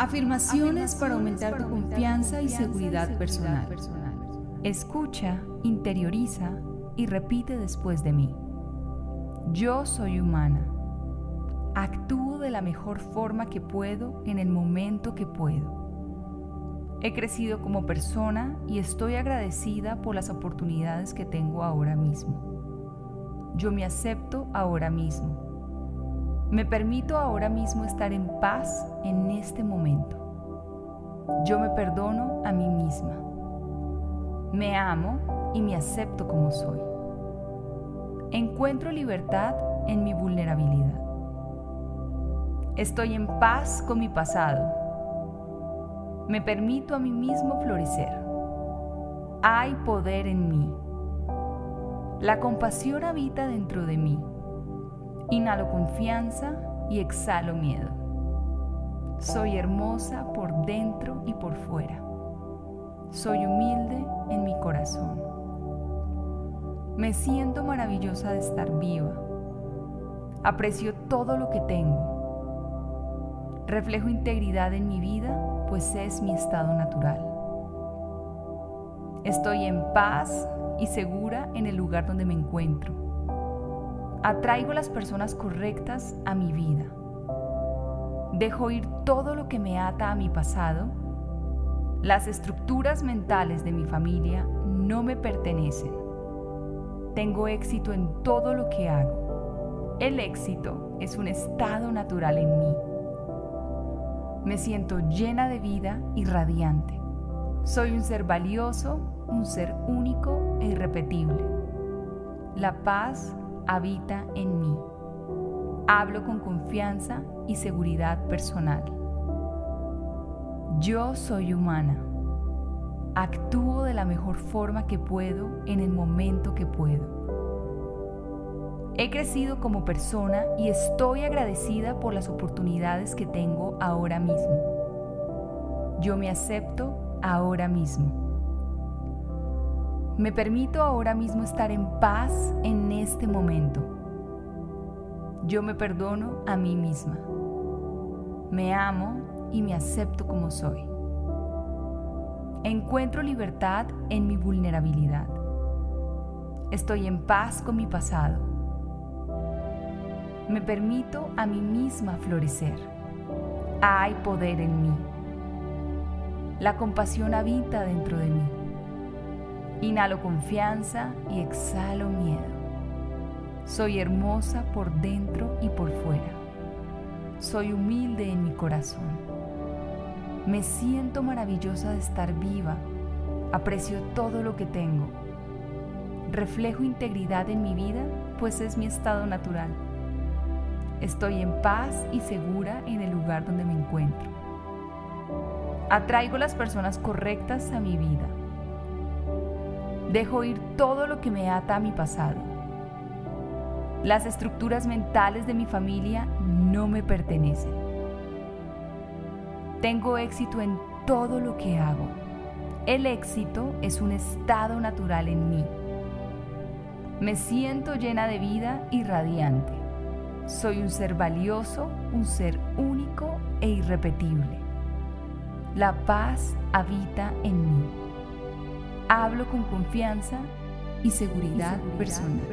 Afirmaciones para aumentar tu confianza y seguridad personal. Escucha, interioriza y repite después de mí. Yo soy humana Actúo de la mejor forma que puedo en el momento que puedo. He crecido como persona y estoy agradecida por las oportunidades que tengo ahora mismo. Yo me acepto ahora mismo. Me permito ahora mismo estar en paz en este momento. Yo me perdono a mí misma. Me amo y me acepto como soy. Encuentro libertad en mi vulnerabilidad. Estoy en paz con mi pasado. Me permito a mí mismo florecer. Hay poder en mí. La compasión habita dentro de mí. Inhalo confianza y exhalo miedo. Soy hermosa por dentro y por fuera. Soy humilde en mi corazón. Me siento maravillosa de estar viva. Aprecio todo lo que tengo Reflejo integridad en mi vida, pues es mi estado natural. Estoy en paz y segura en el lugar donde me encuentro. Atraigo las personas correctas a mi vida. Dejo ir todo lo que me ata a mi pasado. Las estructuras mentales de mi familia no me pertenecen. Tengo éxito en todo lo que hago. El éxito es un estado natural en mí. Me siento llena de vida y radiante. Soy un ser valioso, un ser único e irrepetible. La paz habita en mí. Hablo con confianza y seguridad personal. Yo soy humana. Actúo de la mejor forma que puedo en el momento que puedo. He crecido como persona y estoy agradecida por las oportunidades que tengo ahora mismo. Yo me acepto ahora mismo. Me permito ahora mismo estar en paz en este momento. Yo me perdono a mí misma. Me amo y me acepto como soy. Encuentro libertad en mi vulnerabilidad. Estoy en paz con mi pasado me permito a mí misma florecer. Hay poder en mí. La compasión habita dentro de mí. Inhalo confianza y exhalo miedo. Soy hermosa por dentro y por fuera. Soy humilde en mi corazón. Me siento maravillosa de estar viva. Aprecio todo lo que tengo. Reflejo integridad en mi vida, pues es mi estado natural. Estoy en paz y segura en el lugar donde me encuentro. Atraigo las personas correctas a mi vida. Dejo ir todo lo que me ata a mi pasado. Las estructuras mentales de mi familia no me pertenecen. Tengo éxito en todo lo que hago. El éxito es un estado natural en mí. Me siento llena de vida y radiante. Soy un ser valioso, un ser único e irrepetible. La paz habita en mí. Hablo con confianza y seguridad, personal.